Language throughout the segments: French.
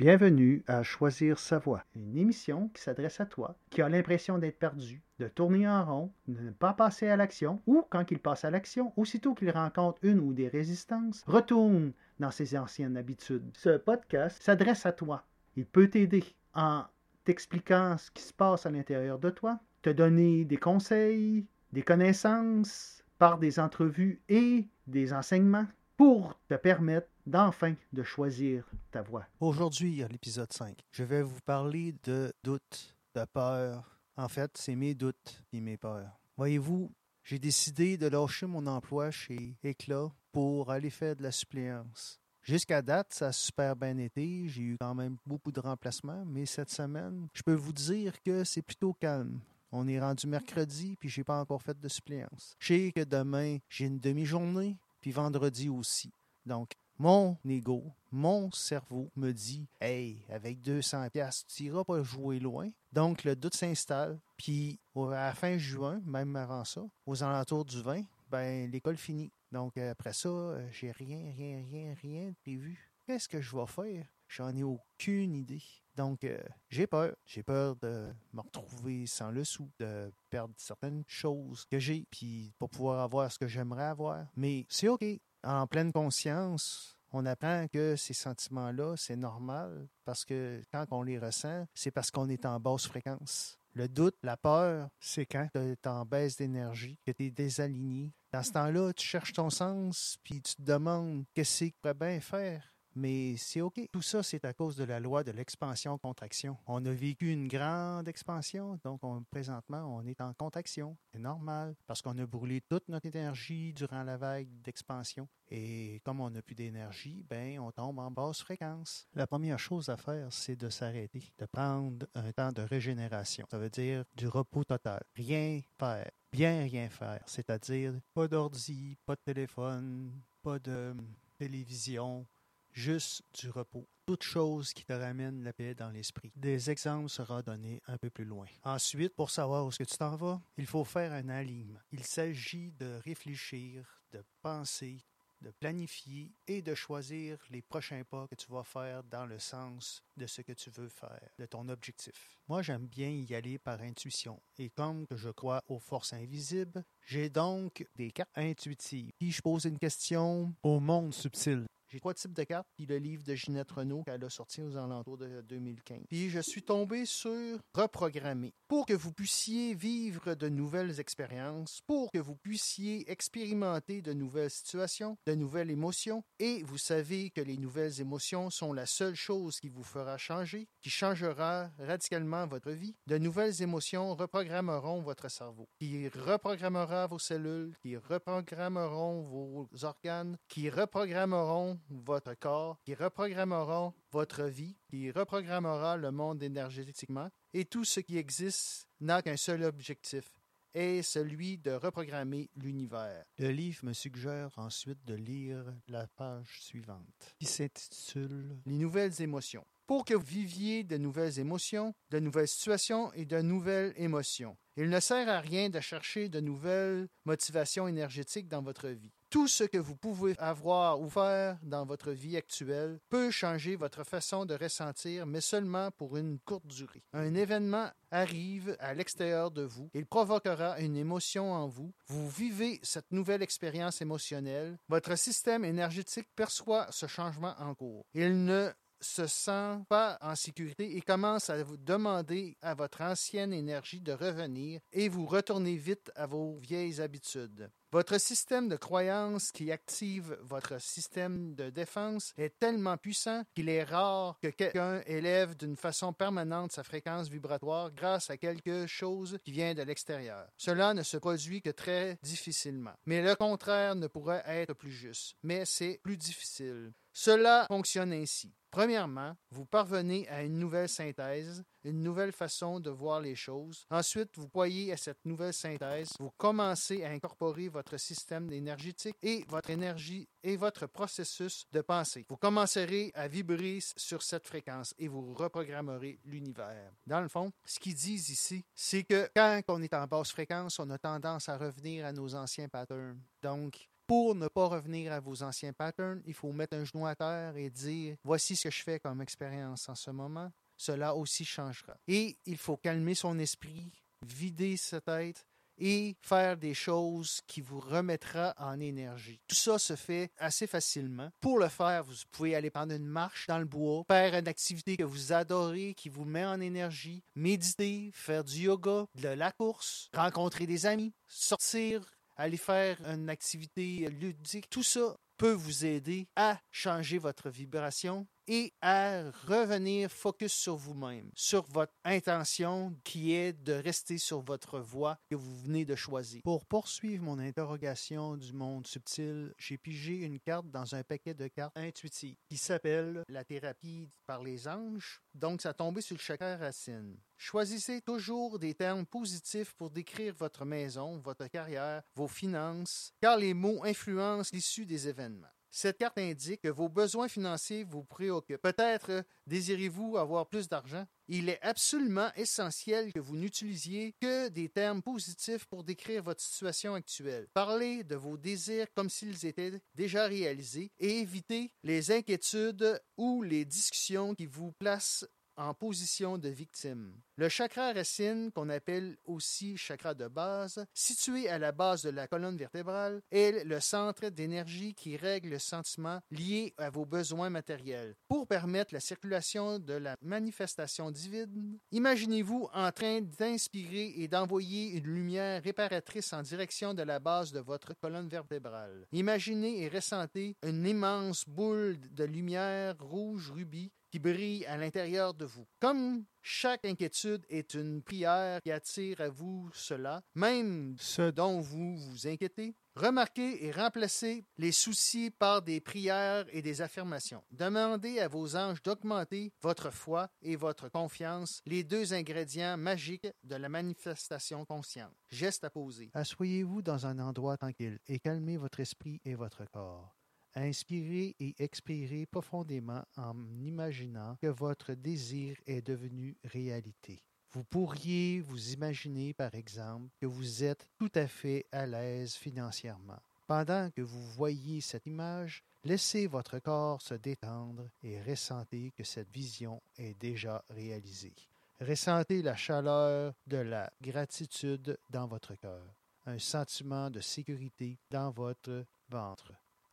Bienvenue à Choisir sa voie, une émission qui s'adresse à toi qui a l'impression d'être perdu, de tourner en rond, de ne pas passer à l'action, ou quand il passe à l'action, aussitôt qu'il rencontre une ou des résistances, retourne dans ses anciennes habitudes. Ce podcast s'adresse à toi. Il peut t'aider en t'expliquant ce qui se passe à l'intérieur de toi, te donner des conseils, des connaissances par des entrevues et des enseignements pour te permettre d'enfin de choisir ta voie. Aujourd'hui, à l'épisode 5, je vais vous parler de doutes, de peur. En fait, c'est mes doutes et mes peurs. Voyez-vous, j'ai décidé de lâcher mon emploi chez Éclat pour aller faire de la suppléance. Jusqu'à date, ça a super bien été. J'ai eu quand même beaucoup de remplacements, mais cette semaine, je peux vous dire que c'est plutôt calme. On est rendu mercredi, puis j'ai pas encore fait de suppléance. Je sais que demain, j'ai une demi-journée, puis vendredi aussi. Donc, mon ego, mon cerveau me dit Hey, avec 200 pièces, tu iras pas jouer loin. Donc, le doute s'installe. Puis, à fin juin, même avant ça, aux alentours du 20, ben, l'école finit. Donc, après ça, j'ai rien, rien, rien, rien prévu. Qu'est-ce que je vais faire? J'en ai aucune idée. Donc, euh, j'ai peur. J'ai peur de me retrouver sans le sou, de perdre certaines choses que j'ai, puis pas pouvoir avoir ce que j'aimerais avoir. Mais c'est OK. En pleine conscience, on apprend que ces sentiments-là, c'est normal parce que quand on les ressent, c'est parce qu'on est en basse fréquence. Le doute, la peur, c'est quand tu es en baisse d'énergie, que tu es désaligné. Dans ce temps-là, tu cherches ton sens, puis tu te demandes qu'est-ce que tu pourrais bien faire mais c'est OK. Tout ça, c'est à cause de la loi de l'expansion-contraction. On a vécu une grande expansion, donc présentement, on est en contraction. C'est normal, parce qu'on a brûlé toute notre énergie durant la vague d'expansion. Et comme on n'a plus d'énergie, ben, on tombe en basse fréquence. La première chose à faire, c'est de s'arrêter, de prendre un temps de régénération. Ça veut dire du repos total. Rien faire. Bien rien faire. C'est-à-dire pas d'ordi, pas de téléphone, pas de télévision, juste du repos. Toute chose qui te ramène la paix dans l'esprit. Des exemples seront donnés un peu plus loin. Ensuite, pour savoir où est-ce que tu t'en vas, il faut faire un alignement. Il s'agit de réfléchir, de penser, de planifier et de choisir les prochains pas que tu vas faire dans le sens de ce que tu veux faire, de ton objectif. Moi, j'aime bien y aller par intuition. Et comme je crois aux forces invisibles, j'ai donc des cartes intuitives. Si je pose une question au monde subtil, j'ai trois types de cartes, puis le livre de Ginette Renault qu'elle a sorti aux alentours de 2015. Puis je suis tombé sur Reprogrammer pour que vous puissiez vivre de nouvelles expériences, pour que vous puissiez expérimenter de nouvelles situations, de nouvelles émotions. Et vous savez que les nouvelles émotions sont la seule chose qui vous fera changer, qui changera radicalement votre vie. De nouvelles émotions reprogrammeront votre cerveau, qui reprogrammera vos cellules, qui reprogrammeront vos organes, qui reprogrammeront votre corps, qui reprogrammera votre vie, qui reprogrammera le monde énergétiquement. Et tout ce qui existe n'a qu'un seul objectif, est celui de reprogrammer l'univers. Le livre me suggère ensuite de lire la page suivante, qui s'intitule Les nouvelles émotions. Pour que vous viviez de nouvelles émotions, de nouvelles situations et de nouvelles émotions. Il ne sert à rien de chercher de nouvelles motivations énergétiques dans votre vie. Tout ce que vous pouvez avoir ou faire dans votre vie actuelle peut changer votre façon de ressentir, mais seulement pour une courte durée. Un événement arrive à l'extérieur de vous, il provoquera une émotion en vous, vous vivez cette nouvelle expérience émotionnelle, votre système énergétique perçoit ce changement en cours. Il ne se sent pas en sécurité et commence à vous demander à votre ancienne énergie de revenir et vous retournez vite à vos vieilles habitudes. Votre système de croyance qui active votre système de défense est tellement puissant qu'il est rare que quelqu'un élève d'une façon permanente sa fréquence vibratoire grâce à quelque chose qui vient de l'extérieur. Cela ne se produit que très difficilement. Mais le contraire ne pourrait être plus juste. Mais c'est plus difficile. Cela fonctionne ainsi. Premièrement, vous parvenez à une nouvelle synthèse, une nouvelle façon de voir les choses. Ensuite, vous voyez à cette nouvelle synthèse, vous commencez à incorporer votre système énergétique et votre énergie et votre processus de pensée. Vous commencerez à vibrer sur cette fréquence et vous reprogrammerez l'univers. Dans le fond, ce qu'ils disent ici, c'est que quand on est en basse fréquence, on a tendance à revenir à nos anciens patterns. Donc, pour ne pas revenir à vos anciens patterns, il faut mettre un genou à terre et dire voici ce que je fais comme expérience en ce moment. Cela aussi changera. Et il faut calmer son esprit, vider sa tête et faire des choses qui vous remettra en énergie. Tout ça se fait assez facilement. Pour le faire, vous pouvez aller prendre une marche dans le bois, faire une activité que vous adorez, qui vous met en énergie, méditer, faire du yoga, de la course, rencontrer des amis, sortir, aller faire une activité ludique. Tout ça peut vous aider à changer votre vibration et à revenir focus sur vous-même, sur votre intention qui est de rester sur votre voie que vous venez de choisir. Pour poursuivre mon interrogation du monde subtil, j'ai pigé une carte dans un paquet de cartes intuitives qui s'appelle la thérapie par les anges. Donc, ça tombé sur le chakra racine. Choisissez toujours des termes positifs pour décrire votre maison, votre carrière, vos finances, car les mots influencent l'issue des événements. Cette carte indique que vos besoins financiers vous préoccupent. Peut-être désirez-vous avoir plus d'argent. Il est absolument essentiel que vous n'utilisiez que des termes positifs pour décrire votre situation actuelle. Parlez de vos désirs comme s'ils étaient déjà réalisés et évitez les inquiétudes ou les discussions qui vous placent en position de victime. Le chakra racine, qu'on appelle aussi chakra de base, situé à la base de la colonne vertébrale, est le centre d'énergie qui règle le sentiment lié à vos besoins matériels. Pour permettre la circulation de la manifestation divine, imaginez-vous en train d'inspirer et d'envoyer une lumière réparatrice en direction de la base de votre colonne vertébrale. Imaginez et ressentez une immense boule de lumière rouge rubis qui brille à l'intérieur de vous. Comme chaque inquiétude est une prière qui attire à vous cela, même ce dont vous vous inquiétez, remarquez et remplacez les soucis par des prières et des affirmations. Demandez à vos anges d'augmenter votre foi et votre confiance, les deux ingrédients magiques de la manifestation consciente. Geste à poser. Asseyez-vous dans un endroit tranquille et calmez votre esprit et votre corps. Inspirez et expirez profondément en imaginant que votre désir est devenu réalité. Vous pourriez vous imaginer, par exemple, que vous êtes tout à fait à l'aise financièrement. Pendant que vous voyez cette image, laissez votre corps se détendre et ressentez que cette vision est déjà réalisée. Ressentez la chaleur de la gratitude dans votre cœur, un sentiment de sécurité dans votre ventre.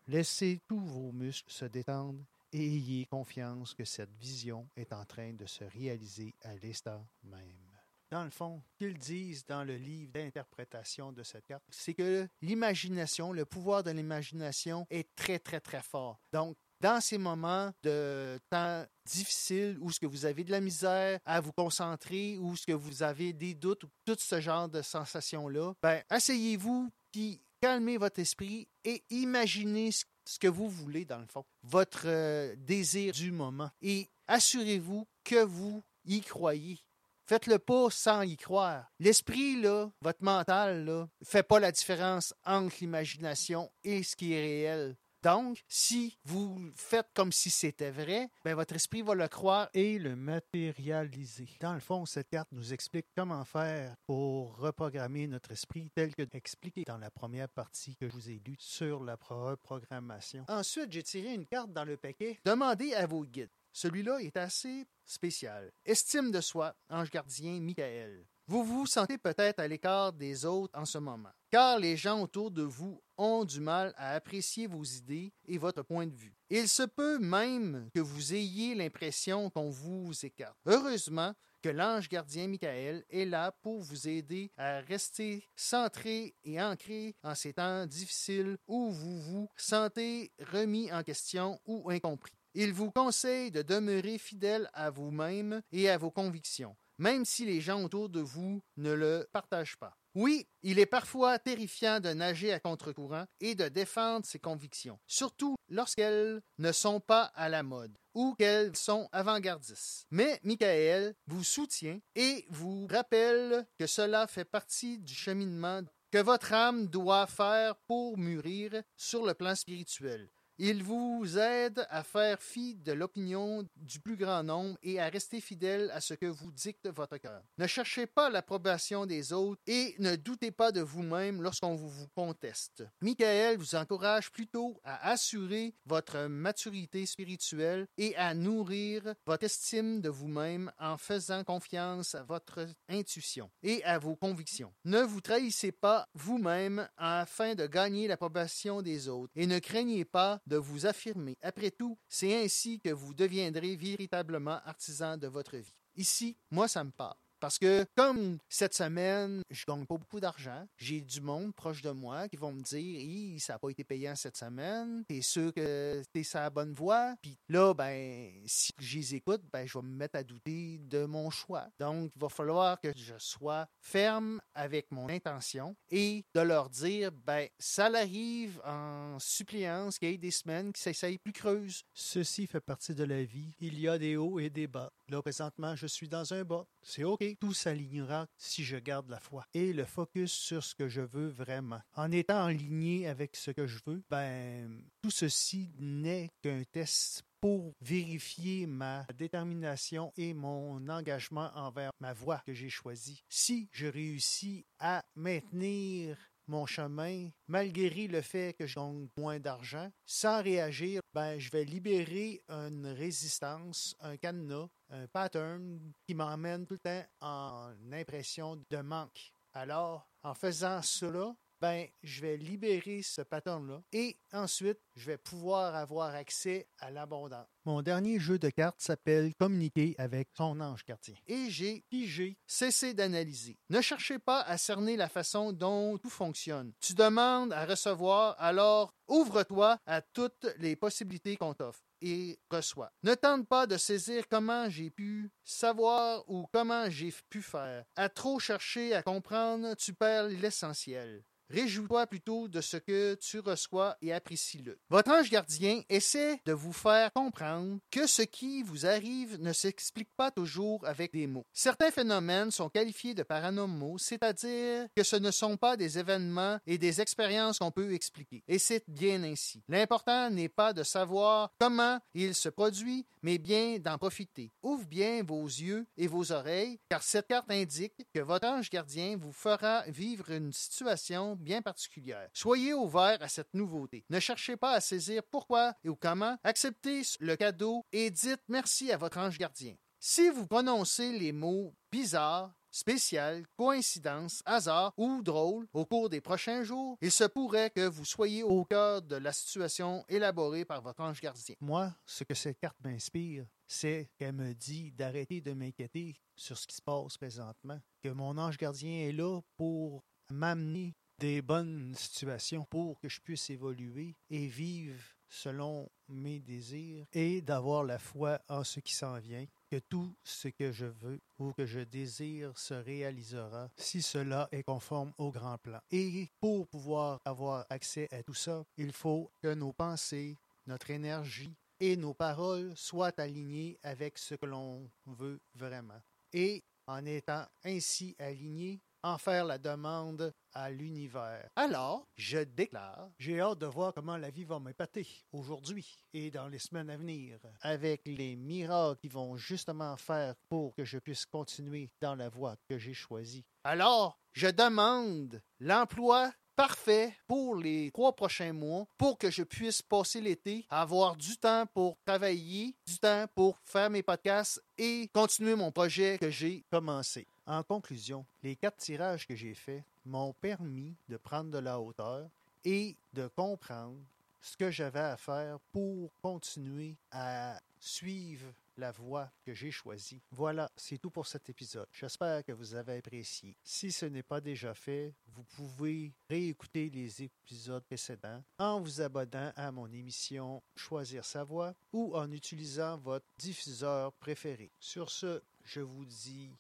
Laissez tous vos muscles se détendre et ayez confiance que cette vision est en train de se réaliser à l'instant même. Dans le fond, qu'ils disent dans le livre d'interprétation de cette carte, c'est que l'imagination, le pouvoir de l'imagination est très, très, très fort. Donc, dans ces moments de temps difficiles où ce que vous avez de la misère à vous concentrer ou ce que vous avez des doutes ou tout ce genre de sensations-là, ben, asseyez-vous puis calmez votre esprit et imaginez ce que vous voulez dans le fond, votre euh, désir du moment. Et assurez-vous que vous y croyez. Faites-le pas sans y croire. L'esprit, là, votre mental, là, fait pas la différence entre l'imagination et ce qui est réel. Donc, si vous faites comme si c'était vrai, ben votre esprit va le croire et le matérialiser. Dans le fond, cette carte nous explique comment faire pour reprogrammer notre esprit tel que expliqué dans la première partie que je vous ai lue sur la reprogrammation. Ensuite, j'ai tiré une carte dans le paquet. Demandez à vos guides. Celui-là est assez spécial. Estime de soi, ange gardien Michael. Vous vous sentez peut-être à l'écart des autres en ce moment, car les gens autour de vous ont du mal à apprécier vos idées et votre point de vue. Il se peut même que vous ayez l'impression qu'on vous écarte. Heureusement que l'ange gardien Michael est là pour vous aider à rester centré et ancré en ces temps difficiles où vous vous sentez remis en question ou incompris. Il vous conseille de demeurer fidèle à vous-même et à vos convictions même si les gens autour de vous ne le partagent pas. Oui, il est parfois terrifiant de nager à contre-courant et de défendre ses convictions, surtout lorsqu'elles ne sont pas à la mode ou qu'elles sont avant-gardistes. Mais Michael vous soutient et vous rappelle que cela fait partie du cheminement que votre âme doit faire pour mûrir sur le plan spirituel. Il vous aide à faire fi de l'opinion du plus grand nombre et à rester fidèle à ce que vous dicte votre cœur. Ne cherchez pas l'approbation des autres et ne doutez pas de vous-même lorsqu'on vous, conteste. Michael vous encourage plutôt à assurer votre maturité spirituelle et à nourrir votre estime de vous-même en faisant confiance à votre intuition et à vos convictions. Ne vous trahissez pas vous-même afin de gagner l'approbation des autres et ne craignez pas de vous affirmer. Après tout, c'est ainsi que vous deviendrez véritablement artisan de votre vie. Ici, moi, ça me parle. Parce que comme cette semaine, je gagne pas beaucoup d'argent, j'ai du monde proche de moi qui vont me dire ça n'a pas été payant cette semaine, t'es sûr que t'es sur la bonne voie? Puis là, ben, si je les écoute, ben, je vais me mettre à douter de mon choix. Donc, il va falloir que je sois ferme avec mon intention et de leur dire, ben, ça l'arrive en suppléance qu'il y ait des semaines qui s'essayent plus creuses. Ceci fait partie de la vie. Il y a des hauts et des bas. Là, présentement, je suis dans un bas. C'est OK. Tout s'alignera si je garde la foi et le focus sur ce que je veux vraiment. En étant aligné avec ce que je veux, ben, tout ceci n'est qu'un test pour vérifier ma détermination et mon engagement envers ma voie que j'ai choisie. Si je réussis à maintenir mon chemin, malgré le fait que je gagne moins d'argent, sans réagir, ben, je vais libérer une résistance, un cadenas, un pattern qui m'emmène tout le temps en impression de manque. Alors, en faisant cela, ben, je vais libérer ce pattern-là et ensuite, je vais pouvoir avoir accès à l'abondance. Mon dernier jeu de cartes s'appelle Communiquer avec son ange gardien. Et j'ai pigé, cessé d'analyser. Ne cherchez pas à cerner la façon dont tout fonctionne. Tu demandes à recevoir, alors ouvre-toi à toutes les possibilités qu'on t'offre et reçois. Ne tente pas de saisir comment j'ai pu savoir ou comment j'ai pu faire. À trop chercher à comprendre, tu perds l'essentiel. Réjouis-toi plutôt de ce que tu reçois et apprécie-le. Votre ange gardien essaie de vous faire comprendre que ce qui vous arrive ne s'explique pas toujours avec des mots. Certains phénomènes sont qualifiés de paranormaux, c'est-à-dire que ce ne sont pas des événements et des expériences qu'on peut expliquer. Et c'est bien ainsi. L'important n'est pas de savoir comment il se produit, mais bien d'en profiter. Ouvre bien vos yeux et vos oreilles, car cette carte indique que votre ange gardien vous fera vivre une situation bien particulière. Soyez ouvert à cette nouveauté. Ne cherchez pas à saisir pourquoi et ou comment. Acceptez le cadeau et dites merci à votre ange gardien. Si vous prononcez les mots bizarre, spécial, coïncidence, hasard ou drôle au cours des prochains jours, il se pourrait que vous soyez au cœur de la situation élaborée par votre ange gardien. Moi, ce que cette carte m'inspire, c'est qu'elle me dit d'arrêter de m'inquiéter sur ce qui se passe présentement, que mon ange gardien est là pour m'amener des bonnes situations pour que je puisse évoluer et vivre selon mes désirs et d'avoir la foi en ce qui s'en vient, que tout ce que je veux ou que je désire se réalisera si cela est conforme au grand plan. Et pour pouvoir avoir accès à tout ça, il faut que nos pensées, notre énergie et nos paroles soient alignées avec ce que l'on veut vraiment. Et en étant ainsi alignés, en faire la demande à l'univers. Alors, je déclare, j'ai hâte de voir comment la vie va m'épater aujourd'hui et dans les semaines à venir, avec les miracles qui vont justement faire pour que je puisse continuer dans la voie que j'ai choisie. Alors, je demande l'emploi parfait pour les trois prochains mois pour que je puisse passer l'été, avoir du temps pour travailler, du temps pour faire mes podcasts et continuer mon projet que j'ai commencé. En conclusion, les quatre tirages que j'ai faits m'ont permis de prendre de la hauteur et de comprendre ce que j'avais à faire pour continuer à suivre la voie que j'ai choisie. Voilà, c'est tout pour cet épisode. J'espère que vous avez apprécié. Si ce n'est pas déjà fait, vous pouvez réécouter les épisodes précédents en vous abonnant à mon émission Choisir sa voie ou en utilisant votre diffuseur préféré. Sur ce, je vous dis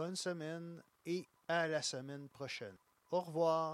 bonne semaine et à la semaine prochaine. Au revoir.